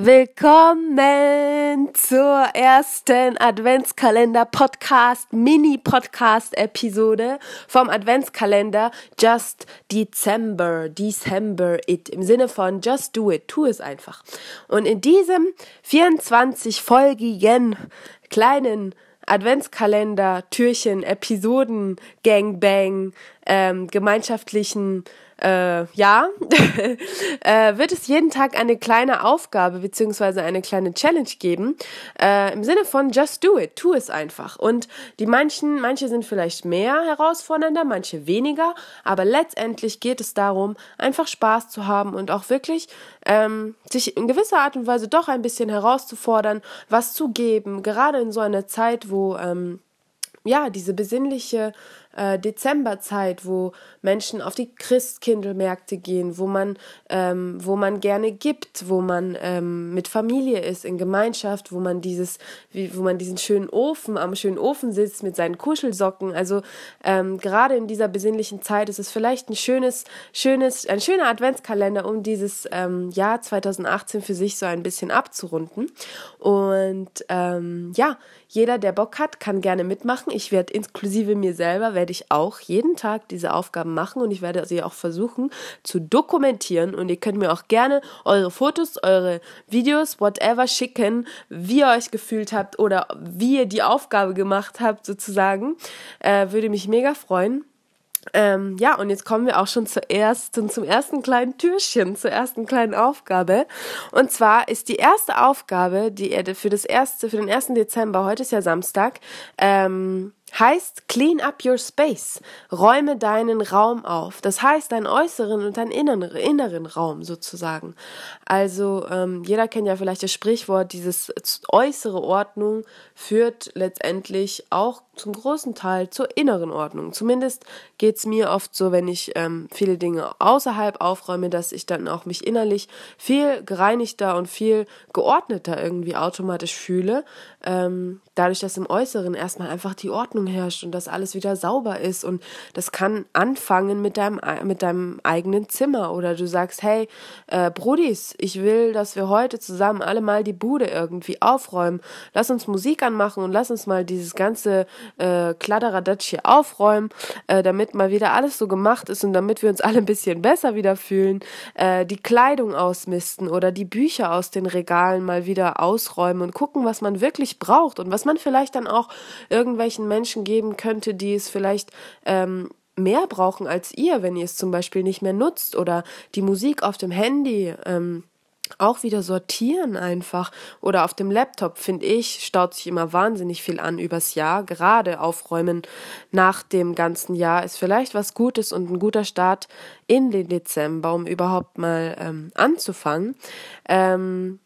Willkommen zur ersten Adventskalender-Podcast, Mini-Podcast-Episode vom Adventskalender Just December, December It, im Sinne von Just Do It, tu es einfach. Und in diesem 24-folgigen kleinen Adventskalender, Türchen, Episoden, Gangbang, ähm, gemeinschaftlichen äh, ja, äh, wird es jeden Tag eine kleine Aufgabe beziehungsweise eine kleine Challenge geben. Äh, Im Sinne von just do it, tu es einfach. Und die manchen, manche sind vielleicht mehr herausfordernder, manche weniger, aber letztendlich geht es darum, einfach Spaß zu haben und auch wirklich ähm, sich in gewisser Art und Weise doch ein bisschen herauszufordern, was zu geben, gerade in so einer Zeit, wo ähm, ja, diese besinnliche äh, Dezemberzeit, wo Menschen auf die Christkindlmärkte gehen, wo man, ähm, wo man gerne gibt, wo man ähm, mit Familie ist, in Gemeinschaft, wo man dieses, wie, wo man diesen schönen Ofen, am schönen Ofen sitzt mit seinen Kuschelsocken. Also ähm, gerade in dieser besinnlichen Zeit ist es vielleicht ein schönes, schönes, ein schöner Adventskalender, um dieses ähm, Jahr 2018 für sich so ein bisschen abzurunden. Und ähm, ja, jeder, der Bock hat, kann gerne mitmachen. Ich werde inklusive mir selber, werde ich auch jeden Tag diese Aufgaben machen und ich werde sie auch versuchen zu dokumentieren. Und ihr könnt mir auch gerne eure Fotos, eure Videos, whatever schicken, wie ihr euch gefühlt habt oder wie ihr die Aufgabe gemacht habt, sozusagen. Äh, würde mich mega freuen. Ähm, ja, und jetzt kommen wir auch schon zuerst zum, zum ersten kleinen Türchen, zur ersten kleinen Aufgabe. Und zwar ist die erste Aufgabe, die ihr für das erste, für den ersten Dezember, heute ist ja Samstag, ähm, heißt Clean up your space. Räume deinen Raum auf. Das heißt deinen äußeren und deinen inneren, inneren Raum sozusagen. Also ähm, jeder kennt ja vielleicht das Sprichwort, dieses äußere Ordnung führt letztendlich auch zum großen Teil zur inneren Ordnung. Zumindest geht's mir oft so, wenn ich ähm, viele Dinge außerhalb aufräume, dass ich dann auch mich innerlich viel gereinigter und viel geordneter irgendwie automatisch fühle. Ähm, dadurch, dass im Äußeren erstmal einfach die Ordnung herrscht und dass alles wieder sauber ist. Und das kann anfangen mit deinem, mit deinem eigenen Zimmer. Oder du sagst, hey, äh, Brudis, ich will, dass wir heute zusammen alle mal die Bude irgendwie aufräumen. Lass uns Musik anmachen und lass uns mal dieses ganze äh, Kladderadatsch hier aufräumen, äh, damit mal wieder alles so gemacht ist und damit wir uns alle ein bisschen besser wieder fühlen. Äh, die Kleidung ausmisten oder die Bücher aus den Regalen mal wieder ausräumen und gucken, was man wirklich braucht und was man vielleicht dann auch irgendwelchen Menschen geben könnte, die es vielleicht ähm, mehr brauchen als ihr, wenn ihr es zum Beispiel nicht mehr nutzt oder die Musik auf dem Handy. Ähm, auch wieder sortieren einfach. Oder auf dem Laptop, finde ich, staut sich immer wahnsinnig viel an übers Jahr. Gerade aufräumen nach dem ganzen Jahr ist vielleicht was Gutes und ein guter Start in den Dezember, um überhaupt mal ähm, anzufangen. Ähm,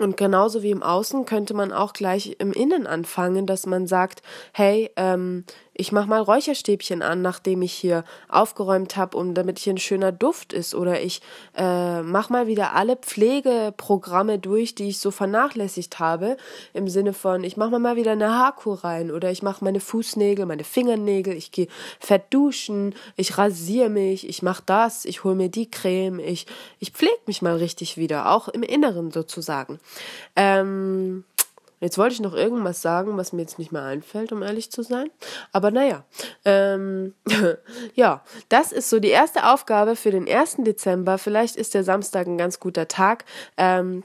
und genauso wie im Außen könnte man auch gleich im Innen anfangen, dass man sagt, hey, ähm, ich mach mal Räucherstäbchen an, nachdem ich hier aufgeräumt habe, um damit hier ein schöner Duft ist. Oder ich äh, mach mal wieder alle Pflegeprogramme durch, die ich so vernachlässigt habe. Im Sinne von, ich mach mal wieder eine Haarkur rein oder ich mach meine Fußnägel, meine Fingernägel, ich gehe fett duschen, ich rasiere mich, ich mach das, ich hol mir die Creme, ich, ich pflege mich mal richtig wieder, auch im Inneren sozusagen. Ähm, Jetzt wollte ich noch irgendwas sagen, was mir jetzt nicht mehr einfällt, um ehrlich zu sein. Aber naja, ähm, ja, das ist so die erste Aufgabe für den 1. Dezember. Vielleicht ist der Samstag ein ganz guter Tag. Ähm,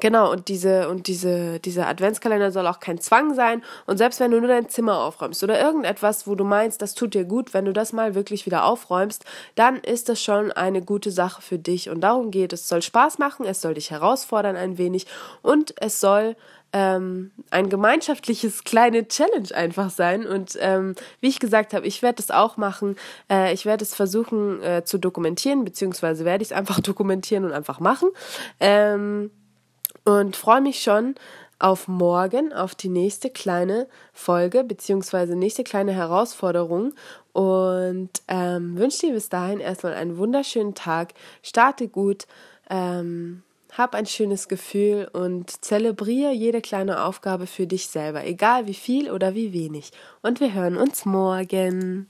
Genau, und diese, und diese, dieser Adventskalender soll auch kein Zwang sein. Und selbst wenn du nur dein Zimmer aufräumst oder irgendetwas, wo du meinst, das tut dir gut, wenn du das mal wirklich wieder aufräumst, dann ist das schon eine gute Sache für dich. Und darum geht es. Es soll Spaß machen, es soll dich herausfordern ein wenig und es soll ähm, ein gemeinschaftliches kleine Challenge einfach sein. Und ähm, wie ich gesagt habe, ich werde das auch machen. Äh, ich werde es versuchen äh, zu dokumentieren, beziehungsweise werde ich es einfach dokumentieren und einfach machen. Ähm, und freue mich schon auf morgen, auf die nächste kleine Folge, beziehungsweise nächste kleine Herausforderung. Und ähm, wünsche dir bis dahin erstmal einen wunderschönen Tag. Starte gut. Ähm, hab ein schönes Gefühl und zelebriere jede kleine Aufgabe für dich selber, egal wie viel oder wie wenig. Und wir hören uns morgen.